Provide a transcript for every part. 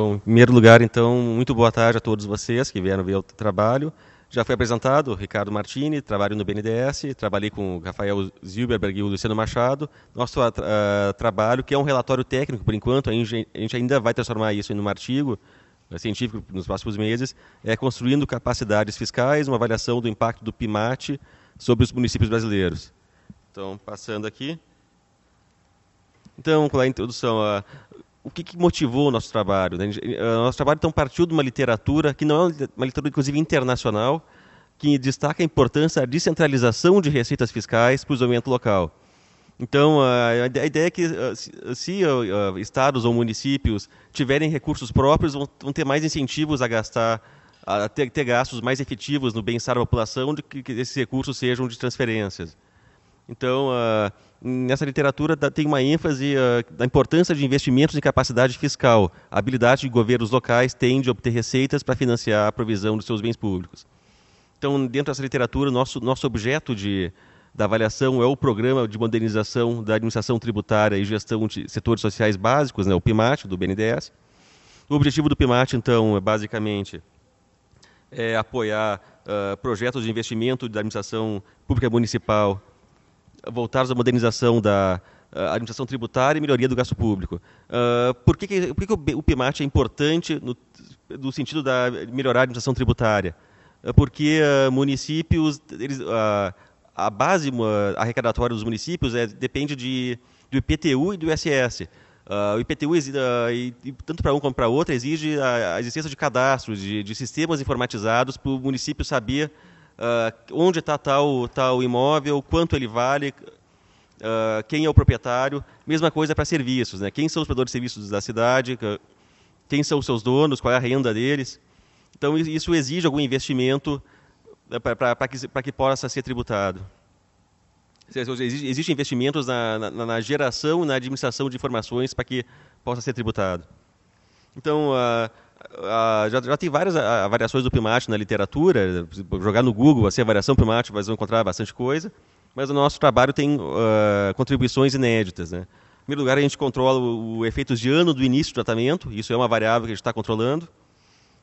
Bom, em primeiro lugar, então, muito boa tarde a todos vocês que vieram ver o trabalho. Já foi apresentado, Ricardo Martini, trabalho no BNDES, trabalhei com o Rafael Zilberberg e o Luciano Machado. Nosso uh, trabalho, que é um relatório técnico, por enquanto, a gente ainda vai transformar isso em um artigo uh, científico nos próximos meses, é construindo capacidades fiscais, uma avaliação do impacto do PIMAT sobre os municípios brasileiros. Então, passando aqui. Então, com a introdução, o que, que, motivou o nosso trabalho? Né? O nosso trabalho então partiu de uma literatura que não é uma literatura inclusive internacional, que destaca a importância da descentralização de receitas fiscais para o desenvolvimento local. Então, a, ideia é que se estados ou municípios tiverem recursos próprios, vão, ter mais incentivos a gastar, a ter, gastos mais efetivos no bem-estar da população, que, que esses recursos sejam de transferências. Então, uh, nessa literatura tem uma ênfase uh, da importância de investimentos em capacidade fiscal. A habilidade de governos locais tem de obter receitas para financiar a provisão dos seus bens públicos. Então, dentro dessa literatura, nosso, nosso objeto de, da avaliação é o Programa de Modernização da Administração Tributária e Gestão de Setores Sociais Básicos, né, o PIMAT, do BNDES. O objetivo do PIMAT, então, é basicamente é apoiar uh, projetos de investimento da administração pública municipal voltados à modernização da administração tributária e melhoria do gasto público. Uh, por que, que, por que, o PIMAT é importante no, no sentido da melhorar a administração tributária? Uh, porque uh, municípios, eles, a base arrecadatória dos municípios é, depende de, do IPTU e do ISS. o IPTU, tanto para um como para outro, exige a, a, existência de cadastros, de, de sistemas informatizados para o município saber uh, onde está tal, tal imóvel, quanto ele vale, uh, quem é o proprietário. Mesma coisa para serviços, né? quem são os provedores de serviços da cidade, quem são os seus donos, qual é a renda deles. Então, isso exige algum investimento né, para que, que possa ser tributado. Existem investimentos na, na, na geração e na administração de informações para que possa ser tributado. Então, uh, Já, já, tem várias variações do PIMAT na literatura. Jogar no Google assim, a variação PIMAT, vai encontrar bastante coisa. Mas o nosso trabalho tem uh, contribuições inéditas. Né? Em primeiro lugar, a gente controla o, o efeitos de ano do início do tratamento. Isso é uma variável que a gente está controlando.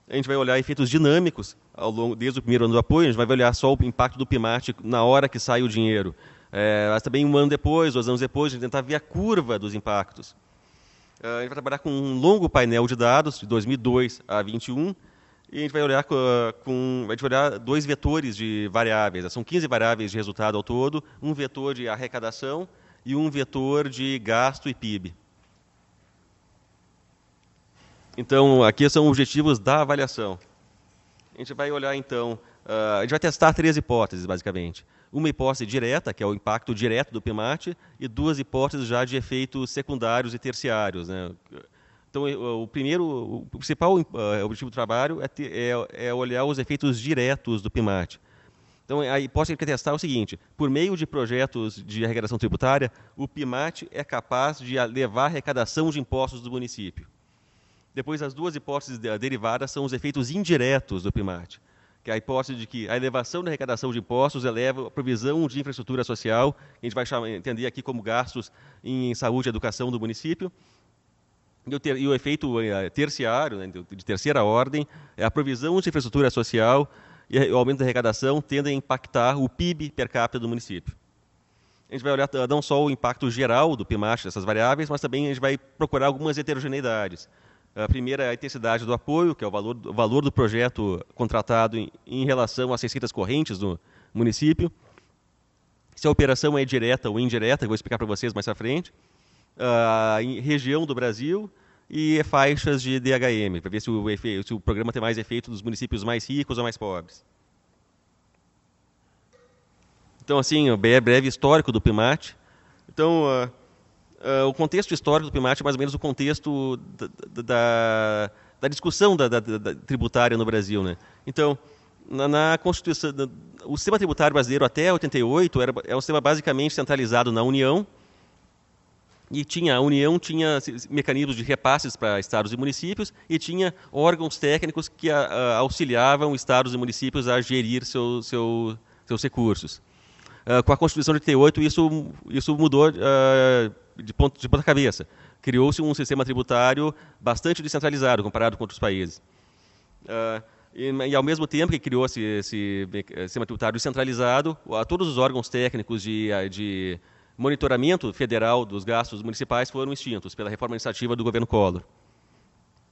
A gente vai olhar efeitos dinâmicos ao longo, desde o primeiro ano do apoio. A gente vai olhar só o impacto do PIMAT na hora que sai o dinheiro. É, mas também um ano depois, dois anos depois, a gente tentar ver a curva dos impactos. Uh, a gente vai trabalhar com um longo painel de dados, de 2002 a 2021, e a gente vai olhar com, com vai olhar dois vetores de variáveis. São 15 variáveis de resultado ao todo, um vetor de arrecadação e um vetor de gasto e PIB. Então, aqui são objetivos da avaliação. A gente vai olhar, então, uh, a gente vai testar três hipóteses, basicamente uma hipótese direta, que é o impacto direto do PMAT, e duas hipóteses já de efeitos secundários e terciários. Né? Então, o primeiro, o principal uh, objetivo do trabalho é, ter, é, é, olhar os efeitos diretos do PMAT. Então, a hipótese que quer testar é o seguinte: por meio de projetos de arrecadação tributária, o PIMAT é capaz de levar a arrecadação de impostos do município. Depois, as duas hipóteses derivadas são os efeitos indiretos do PIMAT que é a hipótese de que a elevação da arrecadação de impostos eleva a provisão de infraestrutura social, que a gente vai chamar, entender aqui como gastos em saúde e educação do município, e o, efeito eh, terciário, né, de terceira ordem, é a provisão de infraestrutura social e o aumento da arrecadação tendem a impactar o PIB per capita do município. A gente vai olhar não só o impacto geral do PIMAX dessas variáveis, mas também a gente vai procurar algumas heterogeneidades. A primeira é a intensidade do apoio, que é o valor, o valor do projeto contratado em, em relação às receitas correntes do município. Se a operação é direta ou indireta, eu vou explicar para vocês mais à frente. Uh, em região do Brasil e faixas de DHM, para ver se o, efeito, se o programa tem mais efeito dos municípios mais ricos ou mais pobres. Então, assim, o breve histórico do PIMAT. Então, uh, Uh, o contexto histórico do PIMAT é mais ou menos o contexto da, da, da discussão da, da, tributária no Brasil. Né? Então, na, na Constituição, o sistema tributário brasileiro até 88 era, é um sistema basicamente centralizado na União, e tinha a União tinha mecanismos de repasses para estados e municípios e tinha órgãos técnicos que a, a, auxiliavam estados e municípios a gerir seu, seu, seus recursos. Uh, com a Constituição de 88 isso isso mudou uh, de ponta, de ponta cabeça. criou-se um sistema tributário bastante descentralizado comparado com outros países. Uh, e, e, ao mesmo tempo que criou-se esse, esse sistema tributário descentralizado, a todos os órgãos técnicos de, de monitoramento federal dos gastos municipais foram extintos pela reforma administrativa do governo Collor.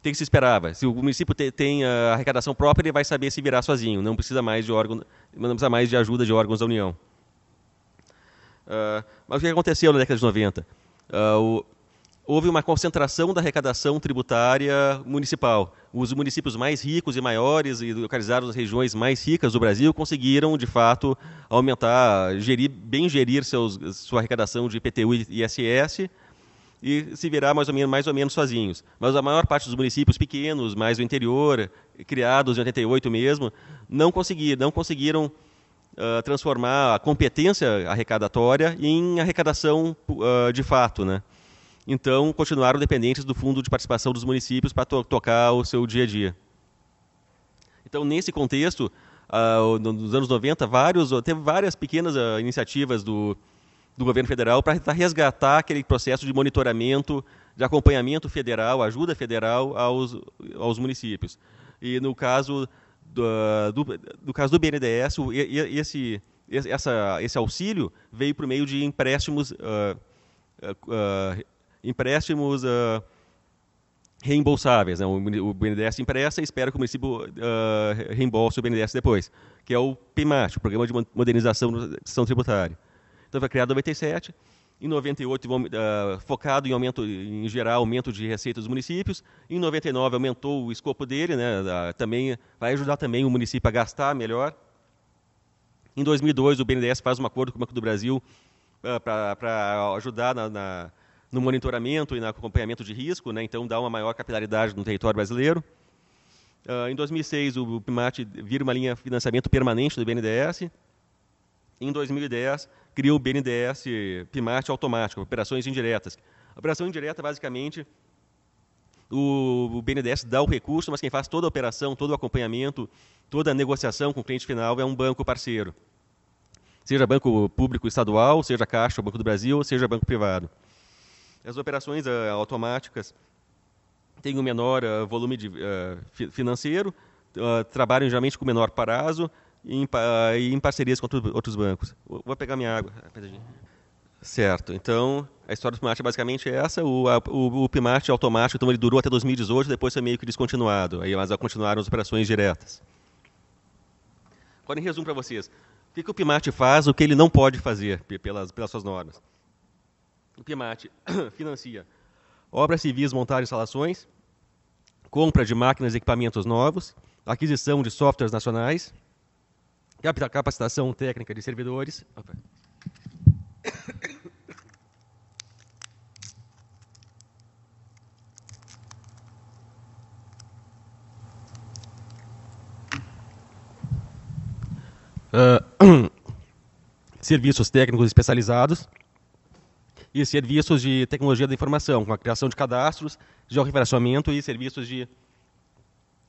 Tem que se esperava. Se o município te, tem a arrecadação própria, ele vai saber se virar sozinho. Não precisa mais de órgão, não precisa mais de ajuda de órgãos da União. Uh, mas o que aconteceu na década de 90? Uh, houve uma concentração da arrecadação tributária municipal. Os municípios mais ricos e maiores e localizados nas regiões mais ricas do Brasil conseguiram, de fato, aumentar, gerir, bem gerir seus, sua arrecadação de IPTU e ISS e se virar mais ou menos, mais ou menos sozinhos. Mas a maior parte dos municípios pequenos, mais do interior, criados em 88 mesmo, não conseguiram, não conseguiram uh, transformar a competência arrecadatória em arrecadação uh, de fato, né? então continuaram dependentes do fundo de participação dos municípios para to tocar o seu dia a dia. Então, nesse contexto, uh, nos anos 90, vários, teve várias pequenas uh, iniciativas do, do governo federal para resgatar aquele processo de monitoramento, de acompanhamento federal, ajuda federal aos, aos municípios. E no caso do, do, do caso do BNDES, esse, essa, esse auxílio veio por meio de empréstimos uh, empréstimos uh, reembolsáveis. Né? O, BNDES empresta e espera que o município uh, reembolse o BNDES depois, que é o PIMAT, o Programa de Modernização da Gestão Tributária. Então foi criado em 97, em 98 uh, focado em aumento, em gerar aumento de receita dos municípios. Em 99 aumentou o escopo dele, né? Uh, também vai ajudar também o município a gastar melhor. Em 2002 o BNDES faz um acordo com o Banco do Brasil uh, para ajudar na, na no monitoramento e no acompanhamento de risco, né? então dá uma maior capilaridade no território brasileiro. Uh, em 2006, o PIMAT vira uma linha de financiamento permanente do BNDES. Em 2010, criou o BNDES PIMAT automático, operações indiretas. Operação indireta, basicamente, o, o BNDES dá o recurso, mas quem faz toda a operação, todo o acompanhamento, toda a negociação com o cliente final é um banco parceiro. Seja banco público estadual, seja Caixa, Banco do Brasil, seja banco privado. As operações uh, automáticas têm um menor uh, volume de, uh, financeiro, trabalham geralmente com menor prazo e em, em parcerias com outros bancos. Vou pegar minha água. Certo. Então, a história do PIMAT é basicamente essa. O, a, o, o automático, então, ele durou até 2018, depois foi meio que descontinuado. Aí, mas continuaram as operações diretas. Agora, em resumo para vocês. O que, que o PIMAT faz, o que ele não pode fazer pelas, pelas suas normas? O PIMAT financia obras civis, montar instalações, compra de máquinas e equipamentos novos, aquisição de softwares nacionais, capacitação técnica de servidores. Opa. Uh, serviços técnicos especializados, e serviços de tecnologia da informação, com a criação de cadastros, georreferenciamento e serviços de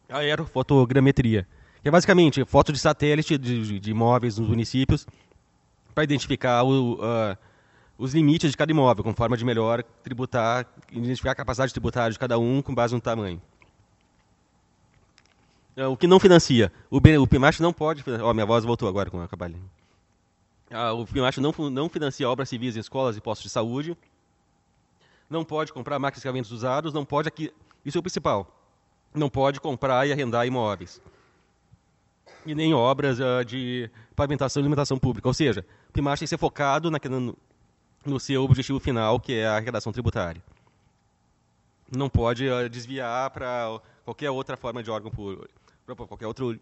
aerofotogrametria. Que é basicamente foto de satélite de, de imóveis nos municípios para identificar o, uh, os limites de cada imóvel, com forma de melhor tributar, identificar a capacidade tributária de cada um com base no tamanho. Uh, o que não financia? O, o PIMAT não pode... Oh, minha voz voltou agora com a cabalha. Ah, o FIMAT não, não financia obras civis em escolas e postos de saúde, não pode comprar máquinas e equipamentos usados, não pode aqui, isso é o principal, não pode comprar e arrendar imóveis. E nem obras uh, de pavimentação e alimentação pública. Ou seja, o PIMAT tem que ser focado na, no, no seu objetivo final, que é a arrecadação tributária. Não pode uh, desviar para qualquer outra forma de órgão público, para qualquer outro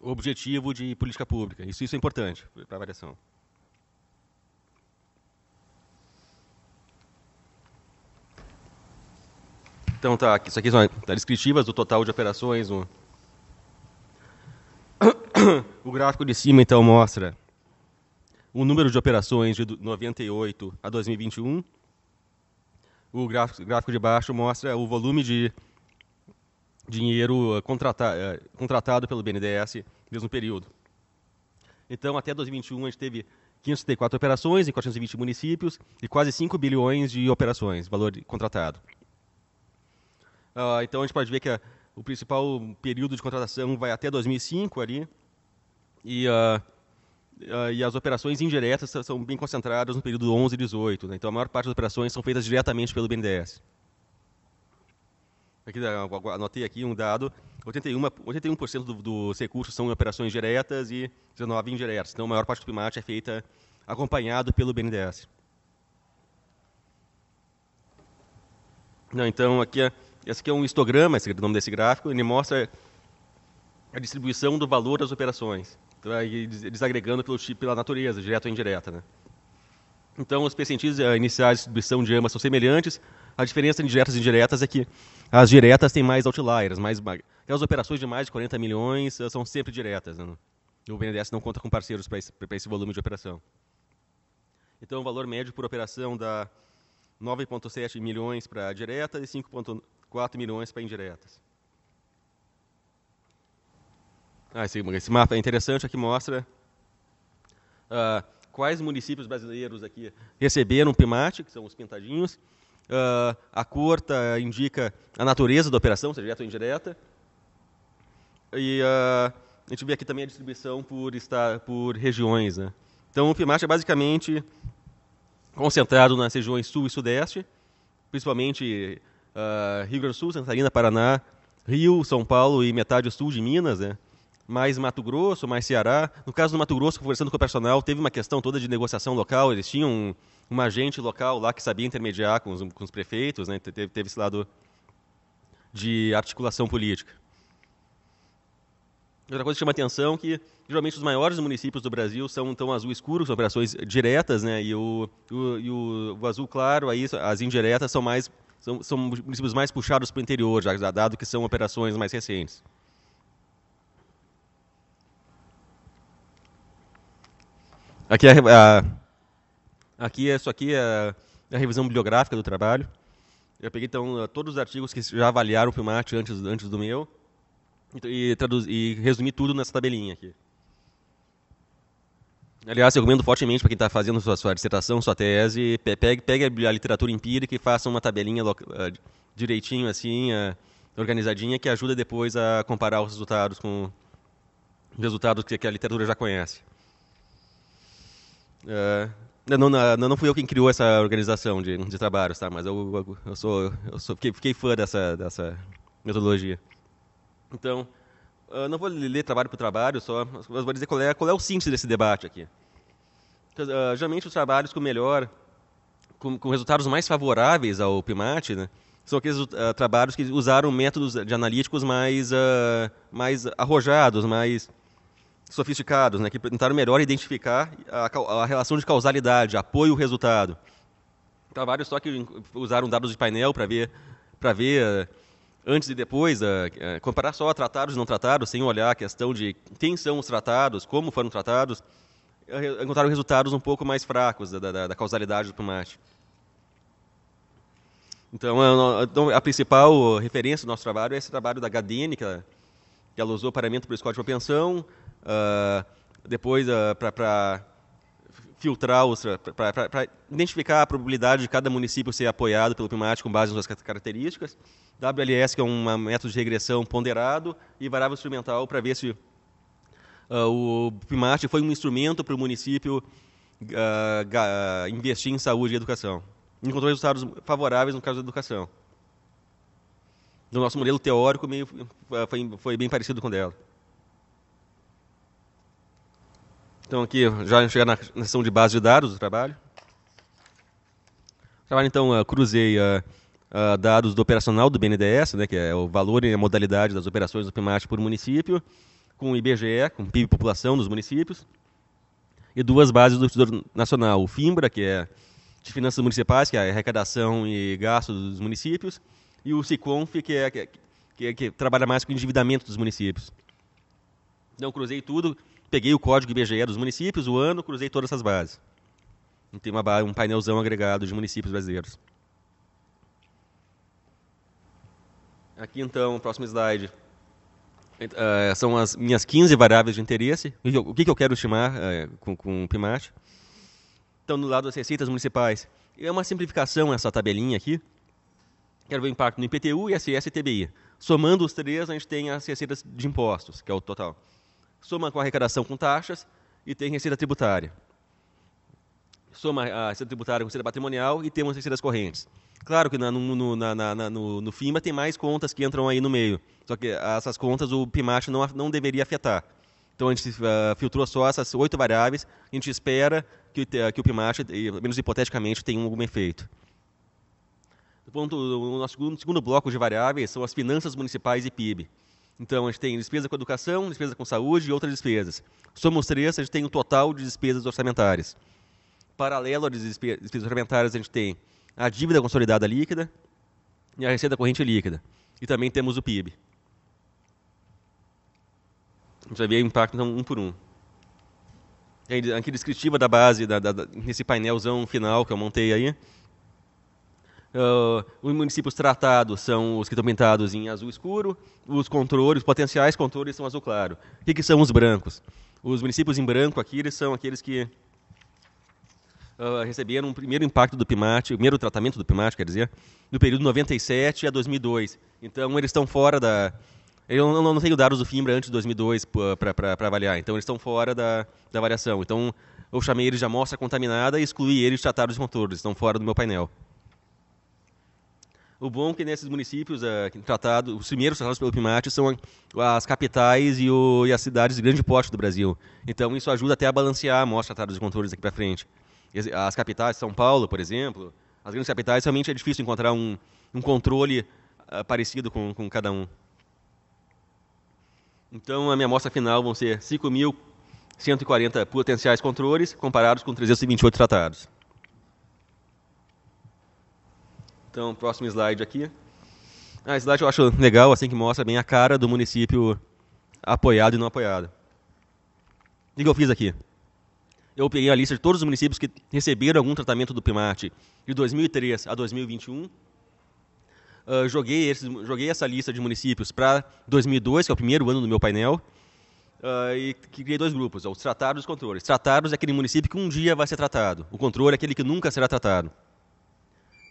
objetivo de política pública. Isso, isso é importante para a avaliação. Então tá, isso aqui são as descritivas do total de operações. O gráfico de cima então mostra o número de operações de 98 a 2021. O gráfico, de baixo mostra o volume de dinheiro contrata, contratado pelo BNDES mesmo período. Então, até 2021, a gente teve 534 operações em 420 municípios e quase 5 bilhões de operações, valor contratado. Uh, então a gente pode ver que o principal período de contratação vai até 2005 ali, e, uh, uh, e as operações indiretas são bem concentradas no período 11 e 18. Né? Então a maior parte das operações são feitas diretamente pelo BNDES. Aqui, anotei aqui um dado, 81%, 81 do, dos recursos são operações diretas e 19 indiretas. Então a maior parte do PIMAT é feita acompanhado pelo BNDES. Não, então aqui é, esse aqui é um histograma, esse é o nome desse gráfico, ele mostra a distribuição do valor das operações, desagregando pelo tipo, pela natureza, direta ou indireta. Né? Então, os percentis iniciais de distribuição de ambas são semelhantes, a diferença em diretas e indiretas é que as diretas têm mais outliers, mais, as operações de mais de 40 milhões eh, são sempre diretas. Né? O BNDES não conta com parceiros para esse, esse, volume de operação. Então, o valor médio por operação dá 9,7 milhões para direta e 5,4 milhões para indiretas. Ah, esse, esse, mapa é interessante, aqui mostra uh, quais municípios brasileiros aqui receberam PIMAT, que são os pintadinhos, Uh, a cor tá, indica a natureza da operação, seja direta ou indireta. E uh, a gente vê aqui também a distribuição por, estar, por regiões. Né? Então, o PIMAT é basicamente concentrado nas regiões sul e sudeste, principalmente Rio Grande do Sul, Santa Catarina, Paraná, Rio, São Paulo e metade sul de Minas, né? Mais Mato Grosso, mais Ceará. No caso do Mato Grosso, conversando com o personal, teve uma questão toda de negociação local, eles tinham um agente local lá que sabia intermediar com os, com os prefeitos, né? teve, teve esse lado de articulação política. Outra coisa que chama atenção é que geralmente os maiores municípios do Brasil são então azul escuro, são operações diretas, né? E o, o, e o, o azul claro, aí as indiretas são mais são, são municípios mais puxados para o interior, já dado que são operações mais recentes. Aqui é a, a Aqui, isso aqui é a revisão bibliográfica do trabalho. Eu peguei então todos os artigos que já avaliaram o Filmate antes, antes do meu e, traduz, e resumi tudo nessa tabelinha aqui. Aliás, eu recomendo fortemente para quem está fazendo sua, sua dissertação, sua tese, pegue, pegue a literatura empírica e faça uma tabelinha uh, direitinho, assim, uh, organizadinha, que ajuda depois a comparar os resultados com os resultados que a literatura já conhece. Uh, não, não, não fui eu quem criou essa organização de, de trabalhos, tá? Mas eu, eu, sou, eu sou, fiquei, fiquei fã dessa, dessa metodologia. Então, eu não vou ler trabalho por trabalho, só vou dizer qual é, qual é o síntese desse debate aqui. Uh, geralmente os trabalhos com melhor, com, com, resultados mais favoráveis ao PIMAT, né, são aqueles uh, trabalhos que usaram métodos de analíticos mais, uh, mais arrojados, mais sofisticados, né, que tentaram melhor identificar a, a relação de causalidade, apoio-resultado. Trabalhos só que usaram dados de painel para ver, para ver eh, antes e depois, uh, comparar só tratados e não tratados, sem olhar a questão de quem são os tratados, como foram tratados, encontraram resultados um pouco mais fracos da, da, da causalidade do tomate. Então, a, então, a principal referência do nosso trabalho é esse trabalho da Gadini, que ela, que ela usou paramento para o score de propensão, uh, depois uh, para filtrar, para identificar a probabilidade de cada município ser apoiado pelo PIMAT com base nas suas características. WLS, que é um método de regressão ponderado, e variável instrumental para ver se uh, o PIMAT foi um instrumento para o município uh, investir em saúde e educação. Encontrou resultados favoráveis no caso da educação. No nosso modelo teórico, meio, foi, foi bem parecido com o dela. Então aqui já chegar na sessão de base de dados do trabalho. O trabalho então uh, cruzei uh, dados do operacional do BNDES, né, que é o valor e a modalidade das operações do PIMAT por município, com o IBGE, com PIB população dos municípios, e duas bases do Tesouro Nacional, o FIMBRA, que é de finanças municipais, que é a arrecadação e gasto dos municípios, e o SICONF, que, é, que, que, que trabalha mais com o endividamento dos municípios. Então cruzei tudo, peguei o código IBGE dos municípios, o ano, cruzei todas essas bases. Tem uma, um painelzão agregado de municípios brasileiros. Aqui então, próximo slide. Uh, são as minhas 15 variáveis de interesse. O que, eu quero estimar uh, com, com o PIMAT? Então, no lado das receitas municipais, é uma simplificação essa tabelinha aqui. Quero ver o impacto no IPTU, ISS e TBI. Somando os três, a gente tem as receitas de impostos, que é o total. Soma com a arrecadação com taxas e tem receita tributária. Soma a receita tributária com receita patrimonial e temos receitas correntes. Claro que na, no, na, na, no, no, FIMA tem mais contas que entram aí no meio. Só que essas contas o PIMAT não, não deveria afetar. Então a gente uh, filtrou só essas oito variáveis. A gente espera que, que o PIMAT, menos hipoteticamente, tenha algum efeito. O, ponto, o nosso segundo, segundo bloco de variáveis são as finanças municipais e PIB. Então a gente tem despesa com educação, despesa com saúde e outras despesas. Somos três, a gente tem um total de despesas orçamentárias. Paralelo às despesas orçamentárias, a gente tem a dívida consolidada líquida e a receita corrente líquida. E também temos o PIB. A gente vai ver o impacto então, um por um. Aqui descritiva da base, da, da, nesse painelzão final que eu montei aí. Uh, os municípios tratados são os que estão pintados em azul escuro, os controles, potenciais controles são azul claro. O que, que são os brancos? Os municípios em branco aqui eles são aqueles que uh, receberam o primeiro impacto do PIMAT, o primeiro tratamento do PIMAT, quer dizer, no período 97 a 2002. Então, eles estão fora da... Eu não, não tenho dados do FIMBRA antes de 2002 para avaliar, então eles estão fora da, da avaliação. Então, eu chamei eles de amostra contaminada e excluí eles tratados de controles, estão fora do meu painel. O bom é que nesses municípios uh, os primeiros tratados pelo PIMAT são as capitais e, o, e, as cidades de grande porte do Brasil. Então isso ajuda até a balancear a amostra tratados de controles aqui para frente as capitais, São Paulo, por exemplo, as grandes capitais, realmente é difícil encontrar um, um controle uh, parecido com, com cada um. Então, a minha amostra final vão ser 5.140 potenciais controles, comparados com 328 tratados. Então, próximo slide aqui. Ah, esse slide eu acho legal, assim que mostra bem a cara do município apoiado e não apoiado. O que eu fiz aqui? eu peguei a lista de todos os municípios que receberam algum tratamento do PIMAT de 2003 a 2021. Uh, ah, joguei, esses, joguei essa lista de municípios para 2002, que é o primeiro ano do meu painel, uh, e criei dois grupos, os tratados e os controles. Tratados é aquele município que um dia vai ser tratado, o controle é aquele que nunca será tratado.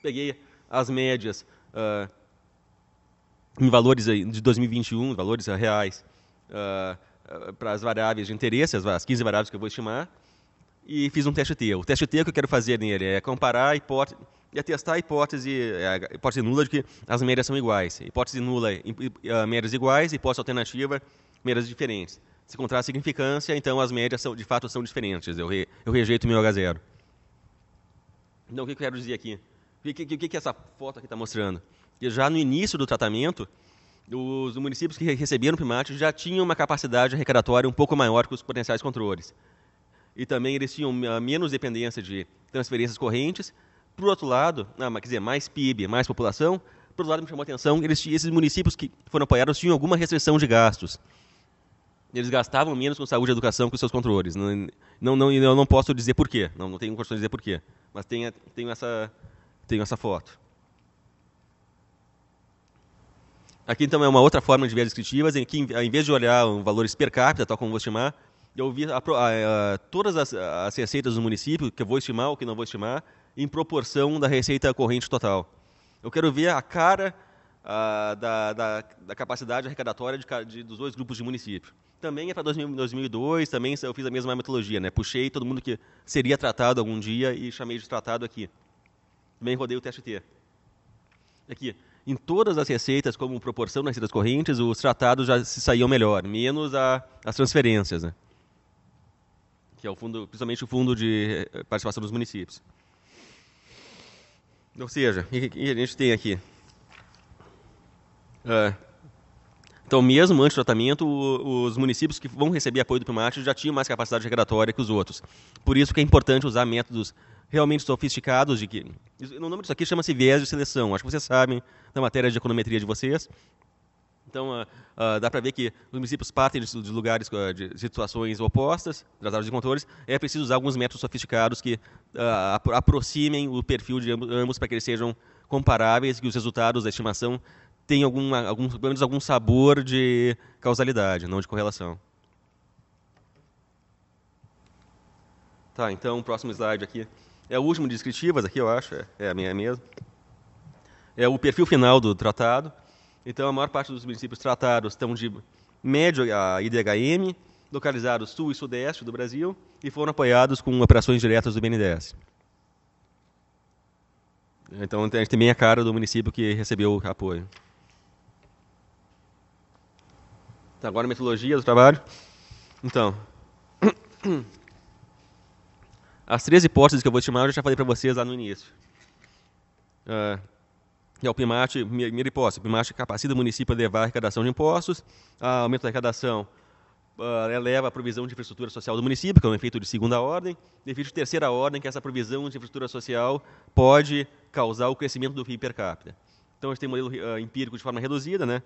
Peguei as médias uh, em valores de 2021, valores reais, para as variáveis de interesse, as, as 15 variáveis que eu vou estimar, e fiz um teste T. O teste T que eu quero fazer nele é comparar a hipótese, testar a hipótese, a hipótese nula de que as médias são iguais. Hipótese nula, médias iguais, hipótese alternativa, médias diferentes. Se encontrar significância, então as médias são, de fato são diferentes. Eu, re, eu rejeito o meu H0. Então, o que eu quero dizer aqui? O que, que, essa foto aqui está mostrando? Que já no início do tratamento, os municípios que receberam primate já tinham uma capacidade arrecadatória um pouco maior que os potenciais controles e também eles tinham ah, menos dependência de transferências correntes. Por outro lado, ah, quer dizer, mais PIB, mais população. Por outro lado, me chamou a atenção, eles, esses municípios que foram apoiados tinham alguma restrição de gastos. Eles gastavam menos com saúde e educação que os seus controles. Não, não, não, eu não posso dizer porquê, não, não tenho condições de dizer porquê. Mas tenho, tenho, essa, tenho essa foto. Aqui, então, é uma outra forma de ver descritivas, em que, em vez de olhar valores per capita, tal como vou estimar, eu vi a, a, a, todas as, as, receitas do município, que eu vou estimar ou que não vou estimar, em proporção da receita corrente total. Eu quero ver a cara da, da, da, capacidade arrecadatória de, de, dos dois grupos de município. Também é para 2002, também eu fiz a mesma metodologia, né? puxei todo mundo que seria tratado algum dia e chamei de tratado aqui. Também rodei o teste T. Aqui, em todas as receitas, como proporção das receitas correntes, os tratados já se saíam melhor, menos a, as transferências. Né? que é o fundo, principalmente o fundo de eh, participação dos municípios. Ou seja, o que a gente tem aqui? É, então, mesmo antes do tratamento, os municípios que vão receber apoio do PIMAT já tinham mais capacidade regulatória que os outros. Por isso que é importante usar métodos realmente sofisticados de que... O nome disso aqui chama-se viés de seleção. Acho que vocês sabem da matéria de econometria de vocês. Então, uh, uh, dá para ver que os municípios partem de, de lugares, uh, de situações opostas, tratados de controles. É preciso usar alguns métodos sofisticados que apro aproximem o perfil de ambos para que eles sejam comparáveis, que os resultados da estimação tenham algum, algum, pelo menos algum sabor de causalidade, não de correlação. Tá, então, o próximo slide aqui. É o último de descritivas aqui, eu acho, é, é a minha mesmo. É o perfil final do tratado. Então, a maior parte dos municípios tratados estão de médio a IDHM, localizados sul e sudeste do Brasil, e foram apoiados com operações diretas do BNDES. Então, a gente tem bem a cara do município que recebeu apoio. Então, agora a metodologia do trabalho. Então, as três hipóteses que eu vou estimar eu já falei para vocês lá no início. Uh, é o PIMAT, primeira hipótese, o PIMAT capacita o município a levar a arrecadação de impostos, a aumento da arrecadação uh, eleva a provisão de infraestrutura social do município, que é um efeito de segunda ordem, e efeito de terceira ordem, que essa provisão de infraestrutura social pode causar o crescimento do PIB per capita. Então, a gente tem um modelo uh, empírico de forma reduzida, né?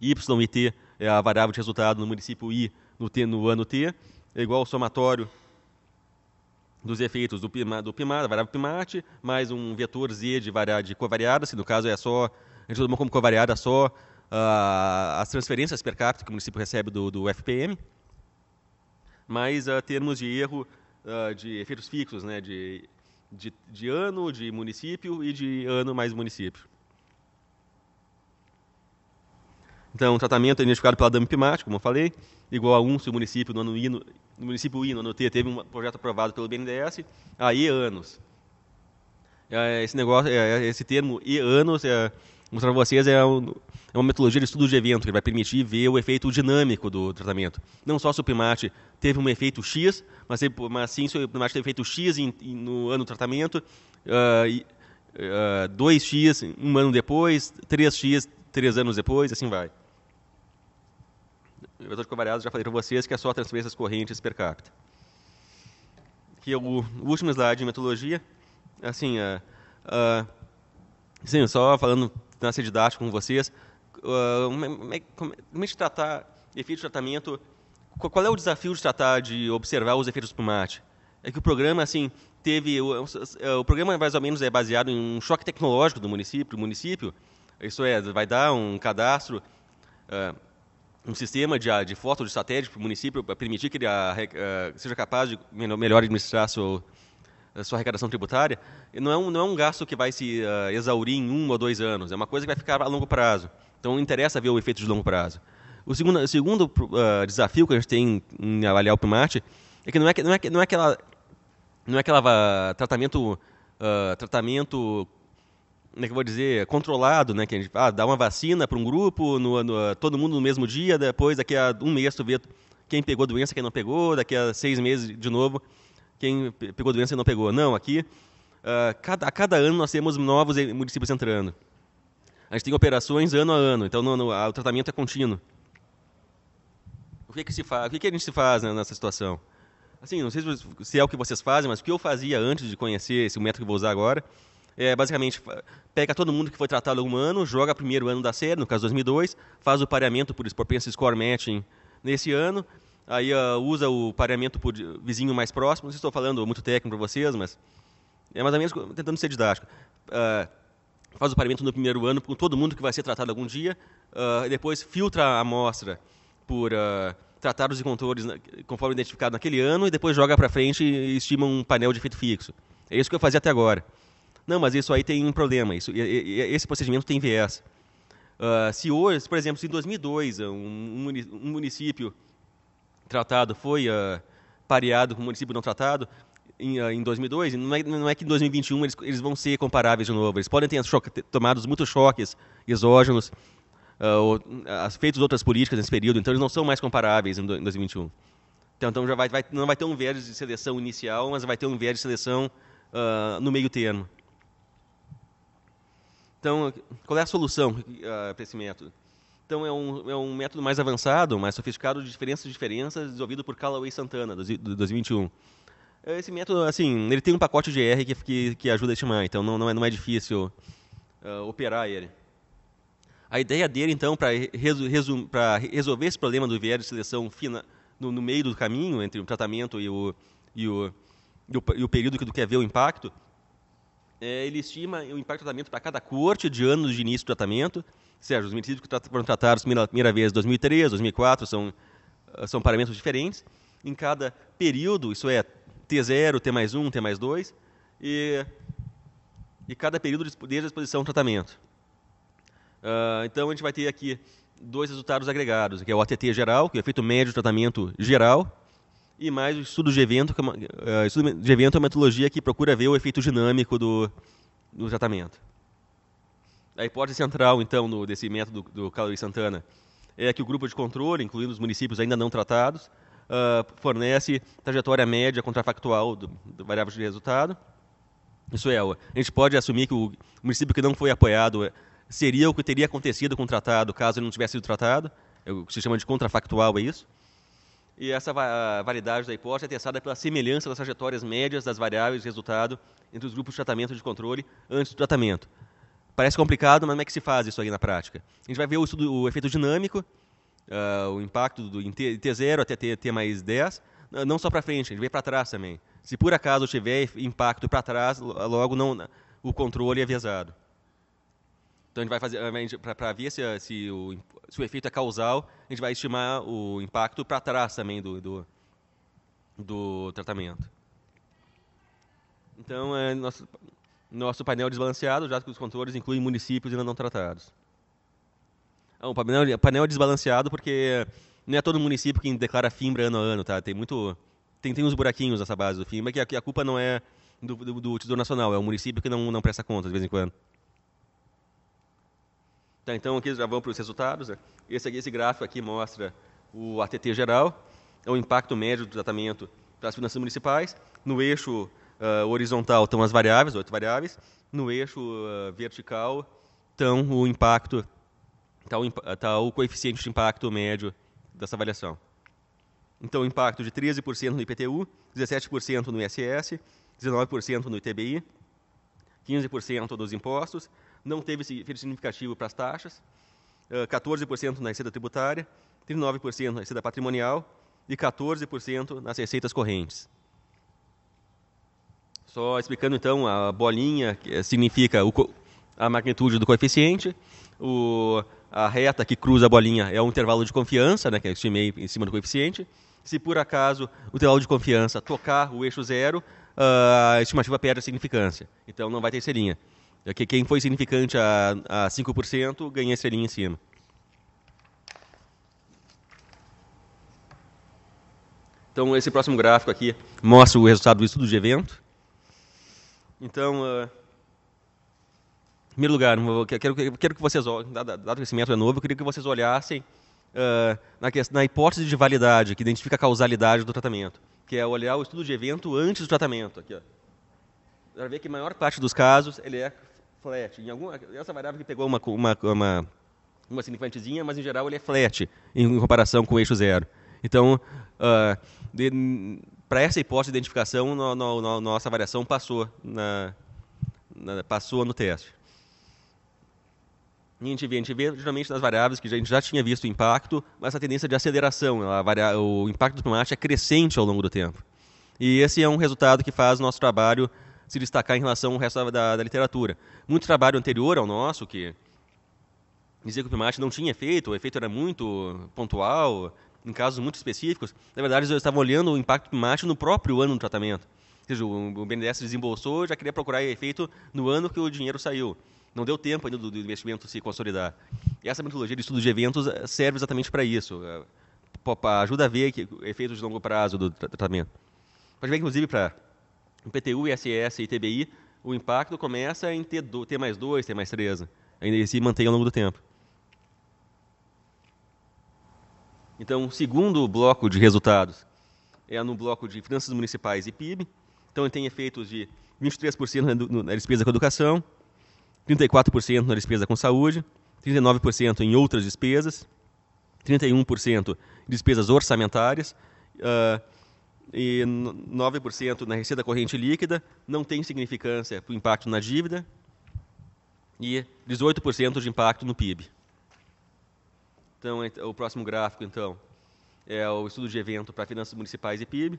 Y e T é a variável de resultado no município I no, T, no ano T, é igual ao somatório dos efeitos do PIMA, do PIMA, da variável PIMAT, mais um vetor Z de, variável, de covariada, se no caso é só, a gente tomou como covariada só uh, as transferências per capita que o município recebe do, do FPM, mais uh, termos de erro uh, de efeitos fixos, né, de, de, de ano, de município e de ano mais município. Então, o tratamento é identificado pela DAM PIMAT, como eu falei, igual a 1 se o município no ano I, no, no município I, no ano T, teve um projeto aprovado pelo BNDES, aí anos. É, esse negócio, é, esse termo e anos, é, mostrar para vocês, é, um, é, uma metodologia de estudo de evento que vai permitir ver o efeito dinâmico do tratamento. Não só se o PIMAT teve um efeito X, mas, mas sim se o PIMAT teve efeito X em, em, no ano do tratamento, uh, uh, 2X um ano depois, 3X três anos depois, assim vai o de covariados já falei para vocês que é só transferências correntes per capita. Aqui é o, o último slide de metodologia. Assim, uh, uh, sim, só falando na ser didático com vocês, uh, como é que tratar efeito de tratamento, qual é o desafio de tratar de observar os efeitos do pomate? É que o programa, assim, teve, o, o programa mais ou menos é baseado em um choque tecnológico do município, do município, isso é, vai dar um cadastro uh, um sistema de, de foto de satélite para o município para permitir que ele a, a, seja capaz de melhor administrar sua, a sua arrecadação tributária, não é, um, não é um gasto que vai se uh, exaurir em um ou dois anos, é uma coisa que vai ficar a longo prazo. Então, interessa ver o efeito de longo prazo. O segundo, o segundo uh, desafio que a gente tem em avaliar o PIMAT é que não é, não é, não é aquela, não é aquela tratamento, uh, tratamento como é que eu vou dizer, controlado, né? Que a gente ah, dá uma vacina para um grupo, no, no, todo mundo no mesmo dia, depois daqui a um mês tu vê quem pegou doença, quem não pegou, daqui a seis meses de novo, quem pegou doença e não pegou. Não, aqui, uh, cada, a cada ano nós temos novos municípios entrando. A gente tem operações ano a ano, então no, no, a, o tratamento é contínuo. O que, que se faz? O que, que a gente se faz né, nessa situação? Assim, não sei se é o que vocês fazem, mas o que eu fazia antes de conhecer esse método que eu vou usar agora, é, basicamente, pega todo mundo que foi tratado um ano, joga primeiro ano da série, no caso 2002, faz o pareamento por, por score matching nesse ano, aí uh, usa o pareamento por vizinho mais próximo. Não sei se estou falando muito técnico para vocês, mas é mais ou menos tentando ser didático. Uh, faz o pareamento no primeiro ano com todo mundo que vai ser tratado algum dia, uh, depois filtra a amostra por uh, tratados e controles conforme identificado naquele ano, e depois joga para frente e estima um painel de efeito fixo. É isso que eu fazia até agora. Não, mas isso aí tem um problema. Isso, esse procedimento tem viés. Uh, se hoje, por exemplo, se em 2002 um, um município tratado foi uh, pareado com um município não tratado, em, uh, em 2002, não é, não é, que em 2021 eles, eles, vão ser comparáveis de novo. Eles podem ter, choque, ter tomado muitos choques exógenos, ou, feitos outras políticas nesse período, então eles não são mais comparáveis em, 2021. Então, então já vai, vai, não vai ter um viés de seleção inicial, mas vai ter um viés de seleção no meio termo. Então, qual é a solução uh, para esse método? Então, é um, é um método mais avançado, mais sofisticado de diferenças de diferenças, desenvolvido por Callaway Santana, de 2021. Esse método, assim, ele tem um pacote de R que, que, que ajuda a estimar, então não, não, é, não é difícil uh, operar ele. A ideia dele, então, para resu, resum, resolver esse problema do viés de seleção fina, no, no, meio do caminho entre o tratamento e o, e o, e o, e o período que tu quer ver o impacto, é, ele estima o impacto do tratamento para cada corte de anos de início do tratamento. Sérgio, os municípios que foram tratados pela primeira vez em 2003, 2004, são, ah, são parâmetros diferentes. Em cada período, isso é T0, T mais 1, T mais 2, e, e cada período a exposição ao tratamento. Uh, então, a gente vai ter aqui dois resultados agregados, que é o ATT geral, que é o efeito médio do tratamento geral, e mais o estudo de evento, que é uma, uh, estudo de evento é uma metodologia que procura ver o efeito dinâmico do, do tratamento. A hipótese central, então, no, desse método do, Calorie Santana é que o grupo de controle, incluindo os municípios ainda não tratados, uh, fornece trajetória média contrafactual do, do variável de resultado. Isso é, a gente pode assumir que o município que não foi apoiado é, seria o que teria acontecido com o tratado caso ele não tivesse sido tratado. É o que se chama de contrafactual, é isso. E essa validade da hipótese é testada pela semelhança das trajetórias médias das variáveis de resultado entre os grupos de tratamento e de controle antes do tratamento. Parece complicado, mas como é que se faz isso aí na prática? A gente vai ver o, estudo, o efeito dinâmico, uh, o impacto do, em T0 até T, T mais 10, não só para frente, a gente vê para trás também. Se por acaso tiver impacto para trás, logo não, o controle é viesado. Então a gente vai fazer, para ver se, se, o, se o efeito é causal, a gente vai estimar o impacto para trás também do, do, do tratamento. Então, é, nosso, nosso painel desbalanceado, já que os controles incluem municípios ainda não tratados. É um painel, painel desbalanceado porque não é todo município que declara FIMBRA ano a ano, tá? Tem muito tem, tem uns buraquinhos nessa base do FIMBRA que a, a culpa não é do, do, do, Tesouro Nacional, é o município que não, não presta conta de vez em quando. Tá, então aqui já vamos para os resultados. Né? Esse, esse gráfico aqui mostra o ATT geral, é o impacto médio do tratamento para as finanças municipais. No eixo uh, horizontal estão as variáveis, oito variáveis. No eixo uh, vertical estão o impacto, está o, tá o coeficiente de impacto médio dessa avaliação. Então, impacto de 13% no IPTU, 17% no ISS, 19% no ITBI, 15% dos impostos, não teve efeito significativo para as taxas, 14% na receita tributária, 39% na receita patrimonial e 14% nas receitas correntes. Só explicando então, a bolinha significa o, a magnitude do coeficiente, o, a reta que cruza a bolinha é um intervalo de confiança, né, que eu estimei em cima do coeficiente. Se por acaso o intervalo de confiança tocar o eixo zero, a estimativa perde a significância. Então não vai ter estrelinha. Quem foi significante a, a 5% ganha a estrelinha em cima. Então, esse próximo gráfico aqui mostra o resultado do estudo de evento. Então, uh, em primeiro lugar, quero, quero que vocês, dado, que esse método é novo, eu queria que vocês olhassem uh, na, na, hipótese de validade, que identifica a causalidade do tratamento, que é olhar o estudo de evento antes do tratamento. Aqui, Para ver que a maior parte dos casos ele é flat. Em alguma, essa variável que pegou uma, uma, uma, uma significantezinha, mas em geral ele é flat em comparação com o eixo zero. Então, uh, para essa hipótese de identificação, no, no, no, nossa avaliação passou, na, na, passou no teste. E a gente vê, a gente vê geralmente nas variáveis que a gente já tinha visto o impacto, mas a tendência de aceleração, varia, o impacto do tomate é crescente ao longo do tempo. E esse é um resultado que faz o nosso trabalho se destacar em relação ao resto da, da literatura. Muito trabalho anterior ao nosso, que dizia que o tomate não tinha efeito, o efeito era muito pontual, em casos muito específicos, na verdade, eles estavam olhando o impacto do mate no próprio ano do tratamento. Ou seja, o BNDES desembolsou já queria procurar efeito no ano que o dinheiro saiu. Não deu tempo ainda do, do investimento se consolidar. E essa metodologia de estudo de eventos eh, serve exatamente para isso. Eh, ajuda a ver que, efeitos de longo prazo do tratamento. Pode ver, inclusive, para PTU, ISS e TBI, o impacto começa em T, T mais 2, T mais 3. Ainda se mantém ao longo do tempo. Então, o segundo bloco de resultados é no bloco de finanças municipais e PIB. Então, ele tem efeitos de 23% na despesa com educação, 34% na despesa com saúde, 39% em outras despesas, 31% em despesas orçamentárias uh, e 9% na receita corrente líquida. Não tem significância para o impacto na dívida e 18% de impacto no PIB. Então, o próximo gráfico, então, é o estudo de evento para finanças municipais e PIB.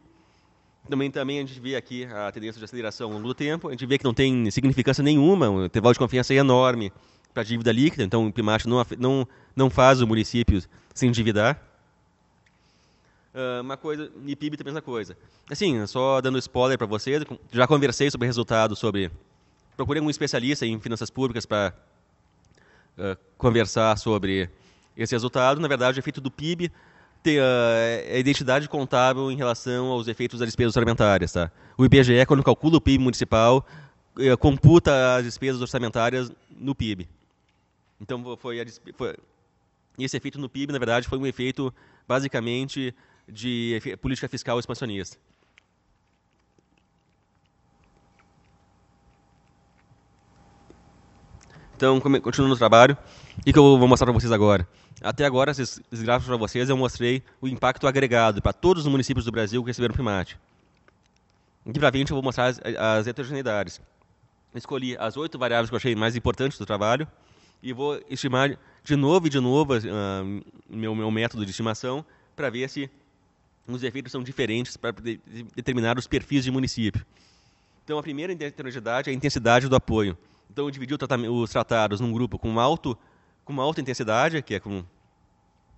Também, também a gente vê aqui a tendência de aceleração ao longo do tempo. A gente vê que não tem significância nenhuma, o intervalo de confiança é enorme para a dívida líquida, então o PIMAT não, não, não faz o município se endividar. Uh, uma coisa, e PIB também é a mesma coisa. Assim, só dando spoiler para vocês, já conversei sobre resultados sobre... Procurei um especialista em finanças públicas para uh, conversar sobre esse resultado. Na verdade, o efeito do PIB tem uh, a identidade contábil em relação aos efeitos das despesas orçamentárias. Tá? O IBGE, quando calcula o PIB municipal, uh, computa as despesas orçamentárias no PIB. Então, foi, a, foi, esse efeito no PIB, na verdade, foi um efeito, basicamente, de política fiscal expansionista. Então, continuando o trabalho, o que eu vou mostrar para vocês agora? Até agora, esses, gráficos para vocês, eu mostrei o impacto agregado para todos os municípios do Brasil que receberam o PIMAT. Aqui para frente eu vou mostrar as, as heterogeneidades. Escolhi as oito variáveis que eu achei mais importantes do trabalho e vou estimar de novo e de novo uh, meu, meu método de estimação para ver se os efeitos são diferentes para de, de, determinar os perfis de município. Então, a primeira heterogeneidade é a intensidade do apoio. Então, eu dividi os tratados num grupo com alto com uma alta intensidade, que é com.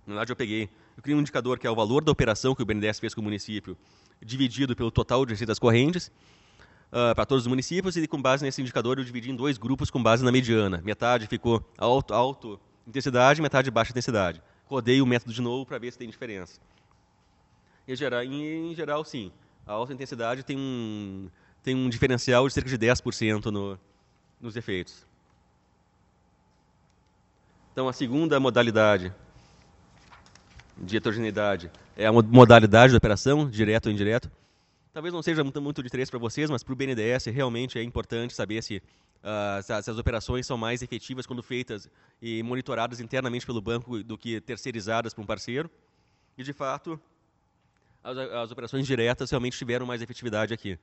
Na verdade, eu peguei. Eu criei um indicador que é o valor da operação que o BNDES fez com o município, dividido pelo total de receitas correntes, uh, para todos os municípios, e com base nesse indicador eu dividi em dois grupos com base na mediana. Metade ficou alto, alto intensidade, metade baixa intensidade. Rodei o método de novo para ver se tem diferença. Em geral, em, em geral, sim. A alta intensidade tem um, tem um diferencial de cerca de 10% no, nos efeitos. Então, a segunda modalidade de heterogeneidade é a modalidade de operação, direto ou indireto. Talvez não seja muito, muito de interesse para vocês, mas para o BNDES realmente é importante saber se, uh, se, as operações são mais efetivas quando feitas e monitoradas internamente pelo banco do que terceirizadas para um parceiro. E, de fato, as, as operações diretas realmente tiveram mais efetividade aqui.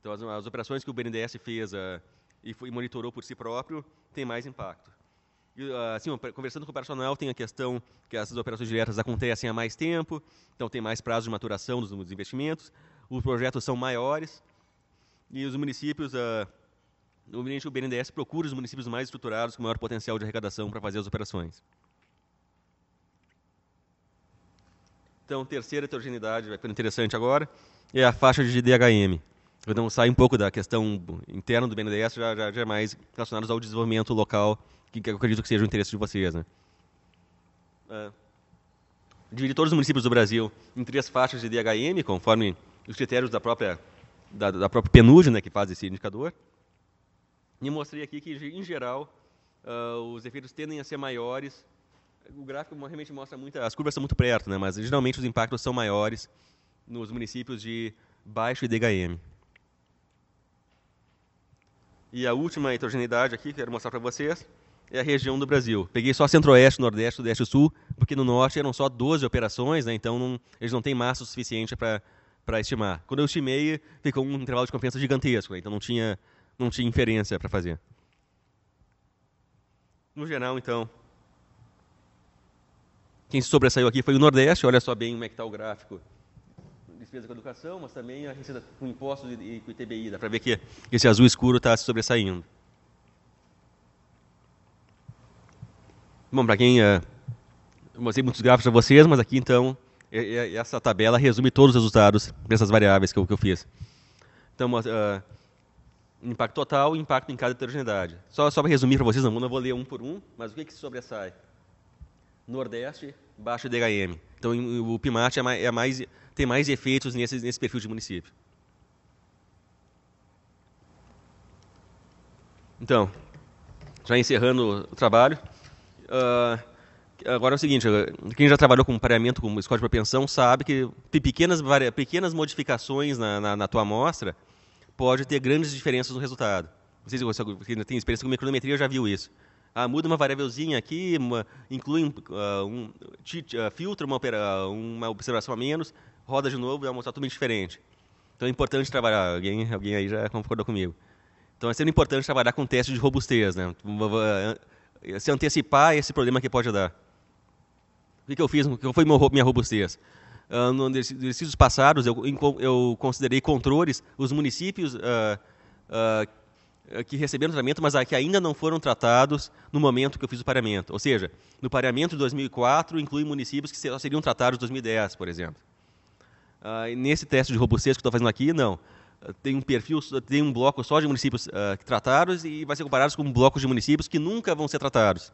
Então, as, as operações que o BNDES fez uh, e, foi, e monitorou por si próprio têm mais impacto. Ah, assim, conversando com o personal, tem a questão que essas operações diretas acontecem há mais tempo, então tem mais prazo de maturação dos, dos investimentos, os projetos são maiores e os municípios, uh, o BNDES procura os municípios mais estruturados com maior potencial de arrecadação para fazer as operações. Então, terceira heterogeneidade, vai ficar interessante agora, é a faixa de DHM. Então, sai um pouco da questão interna do BNDES, já, já, já é mais relacionados ao desenvolvimento local que, eu acredito que seja o interesse de vocês. Né? Dividir todos os municípios do Brasil em três faixas de DHM, conforme os critérios da própria, da, da própria PNUD, né, que faz esse indicador. E mostrei aqui que, em geral, uh, os efeitos tendem a ser maiores. O gráfico realmente mostra muito, as curvas são muito perto, né, mas geralmente os impactos são maiores nos municípios de baixo IDHM. E a última heterogeneidade aqui, quero mostrar para vocês, é a região do Brasil. Peguei só Centro-Oeste, Nordeste, Sudeste e Sul, porque no Norte eram só 12 operações, né, então não, eles não têm massa suficiente para estimar. Quando eu estimei, ficou um intervalo de confiança gigantesco, né, então não tinha, não tinha inferência para fazer. No geral, então, quem sobressaiu aqui foi o Nordeste, olha só bem como é que está o gráfico despesa com educação, mas também a receita com impostos e com ITBI. Dá para ver que esse azul escuro está se sobressaindo. Bom, para quem. Uh, eu mostrei muitos gráficos para vocês, mas aqui então. Essa tabela resume todos os resultados dessas variáveis que eu, que eu fiz. Então, uh, impacto total e impacto em cada heterogeneidade. Só, só para resumir para vocês, não, não vou ler um por um, mas o que, que sobressai? Nordeste, baixo DHM. Então, o PIMAT é mais, é mais, tem mais efeitos nesse, nesse perfil de município. Então, já encerrando o trabalho, Uh, agora é o seguinte, quem já trabalhou com pareamento com escola de propensão sabe que pequenas, pequenas modificações na, na, na tua amostra pode ter grandes diferenças no resultado. Não sei se você tem experiência com micrometria, já viu isso. Ah, muda uma variávelzinha aqui, uma, inclui uh, um, uh, uma, uma observação a menos, roda de novo e vai mostrar totalmente diferente. Então é importante trabalhar, alguém, alguém aí já concordou comigo. Então é sendo importante trabalhar com testes de robustez. Né? se antecipar esse problema que pode dar. O que, que eu fiz? Que foi minha robustez? Uh, exercícios passados, eu, eu, considerei controles os municípios uh, uh, que receberam tratamento, mas que ainda não foram tratados no momento que eu fiz o pareamento. Ou seja, no pareamento de 2004, inclui municípios que só seriam tratados em 2010, por exemplo. Uh, nesse teste de robustez que estou fazendo aqui, não. Uh, tem um perfil, tem um bloco só de municípios uh, tratados e vai ser comparado com blocos de municípios que nunca vão ser tratados.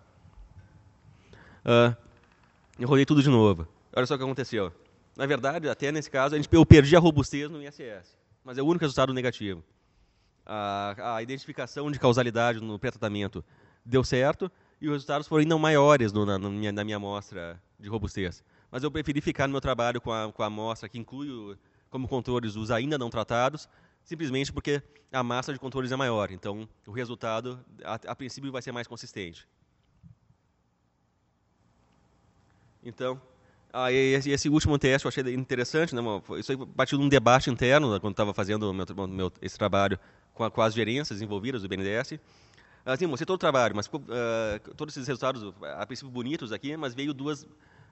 eu rodei tudo de novo. Olha só o que aconteceu. Na verdade, até nesse caso, eu perdi a robustez no ISS, mas é o único resultado negativo. A, a identificação de causalidade no pré-tratamento deu certo e os resultados foram ainda maiores no, na, na, minha, na minha amostra de robustez. Mas eu preferi ficar no meu trabalho com a, com a amostra que inclui o, como controles os ainda não tratados, simplesmente porque a massa de controles é maior. Então, o resultado, a, a princípio, vai ser mais consistente. Então, ah, esse, último teste eu achei interessante. Né? Isso aí partiu de um debate interno, né, quando estava fazendo meu, meu, esse trabalho com, a, com, as gerências envolvidas do BNDES. Assim, mostrei todo o trabalho, mas uh, todos esses resultados, a princípio, bonitos aqui, mas veio duas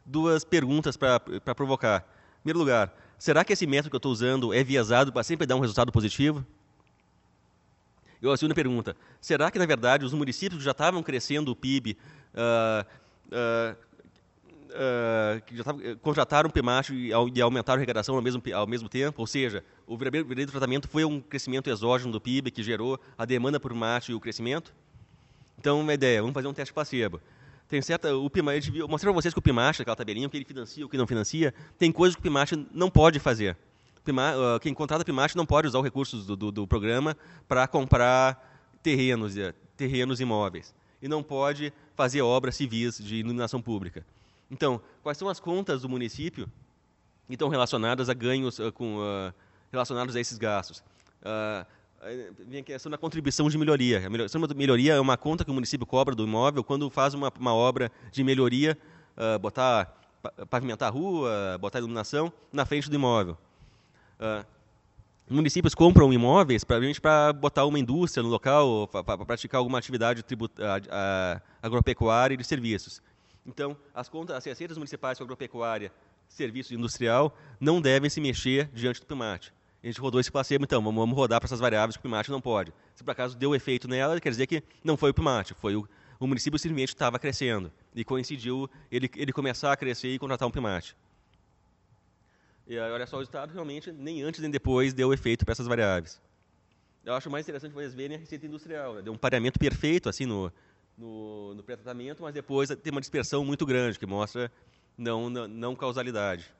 duas perguntas para provocar. Em primeiro lugar, será que esse método que eu estou usando é viesado para sempre dar um resultado positivo? E a segunda pergunta, será que, na verdade, os municípios que já estavam crescendo o PIB, uh, uh, uh, que já tavam, contrataram o PMAT e, e, aumentaram a arrecadação ao mesmo, ao mesmo tempo? Ou seja, o verdadeiro tratamento foi um crescimento exógeno do PIB que gerou a demanda por mate e o crescimento? Então, uma ideia, vamos fazer um teste placebo. Tem certa. O Pimacha, eu mostrei para vocês que o Pimacha, aquela tabelinha, o que ele financia, o que não financia, tem coisas que o Pimacha não pode fazer. Pima, uh, quem contrata Pimacha não pode usar os recursos do, do, do programa para comprar terrenos, terrenos imóveis. E não pode fazer obras civis de iluminação pública. Então, quais são as contas do município que estão relacionadas a ganhos uh, com, uh, relacionados a esses gastos? Uh, vem a questão da contribuição de melhoria. A de melhoria é uma conta que o município cobra do imóvel quando faz uma, uma obra de melhoria, uh, botar pavimentar a rua, botar iluminação na frente do imóvel. Uh, municípios compram imóveis para botar uma indústria no local, para praticar alguma atividade agropecuária e de serviços. Então, as contas, as receitas municipais com agropecuária, serviço industrial, não devem se mexer diante do PIMAT a gente rodou esse placebo, então vamos rodar para essas variáveis que o primate não pode. Se por acaso deu efeito nela, quer dizer que não foi o primate, foi o, o município simplesmente estava crescendo e coincidiu ele, ele começar a crescer e contratar um primate. E aí, olha só, o resultado realmente nem antes nem depois deu efeito para essas variáveis. Eu acho mais interessante vocês verem a receita industrial. Né? Deu um pareamento perfeito assim no, no, no pré-tratamento, mas depois tem uma dispersão muito grande, que mostra não, não, não causalidade.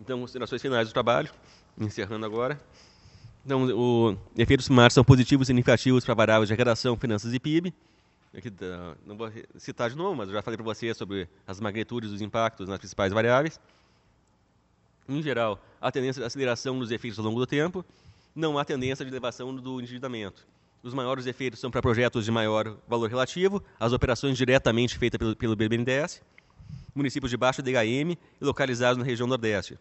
Então, considerações finais do trabalho, encerrando agora. Então, os efeitos primários são positivos e significativos para variáveis de arrecadação, finanças e PIB. Aqui, tá, não vou citar de novo, mas eu já falei para vocês sobre as magnitudes dos impactos nas principais variáveis. Em geral, há tendência de aceleração dos efeitos ao longo do tempo, não há tendência de elevação do endividamento. Os maiores efeitos são para projetos de maior valor relativo, as operações diretamente feitas pelo, pelo BNDES, municípios de baixo DHM e localizados na região Nordeste.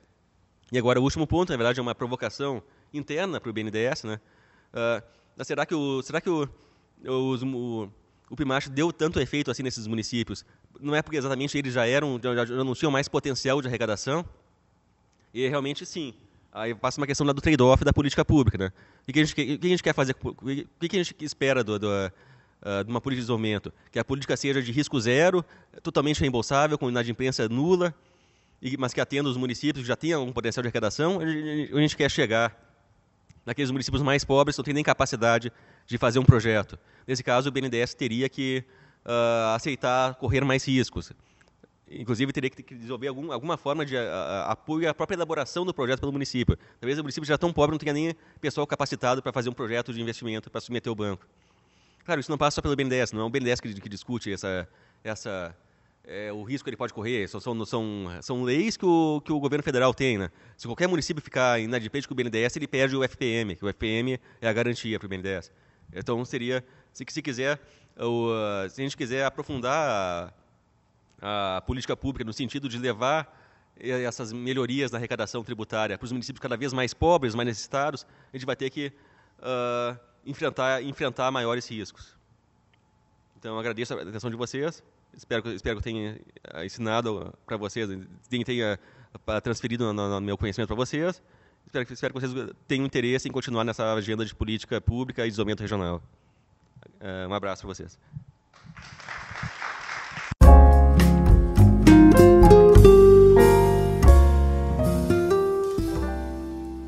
E agora o último ponto, na verdade, é uma provocação interna para o BNDES, né? Uh, será que o será que o, o, o, o PIMACH deu tanto efeito assim nesses municípios? Não é porque exatamente eles já eram já, já não tinham mais potencial de arrecadação? E realmente sim. Aí passa uma questão lá do trade-off da política pública, né? O que a gente, que a gente quer fazer? O que a gente espera do, do uh, de uma política de desenvolvimento? Que a política seja de risco zero, totalmente reembolsável, com inadimplência nula, mas que atenda os municípios que já têm um potencial de arrecadação, a gente quer chegar naqueles municípios mais pobres que não têm nem capacidade de fazer um projeto. Nesse caso, o BNDES teria que uh, aceitar correr mais riscos. Inclusive, teria que desenvolver algum, alguma forma de uh, apoio à própria elaboração do projeto pelo município. Talvez o município já tão pobre não tenha nem pessoal capacitado para fazer um projeto de investimento para submeter ao banco. Claro, isso não passa só pelo BNDES, não é o BNDES que, que discute essa, essa é, o risco que ele pode correr. São, são, são, são leis que o, que o governo federal tem. Né? Se qualquer município ficar inadimplente com o BNDES, ele perde o FPM, que o FPM é a garantia para o BNDES. Então, seria, se, se quiser, o, se a gente quiser aprofundar a, política pública no sentido de levar essas melhorias na arrecadação tributária para os municípios cada vez mais pobres, mais necessitados, a gente vai ter que uh, enfrentar, enfrentar maiores riscos. Então, agradeço a atenção de vocês. Espero, espero que tenha eh, ensinado para vocês, tenha eh, transferido no, no meu conhecimento para vocês. Espero que, espero que vocês tenham interesse em continuar nessa agenda de política pública e desenvolvimento regional. Uh, um abraço para vocês.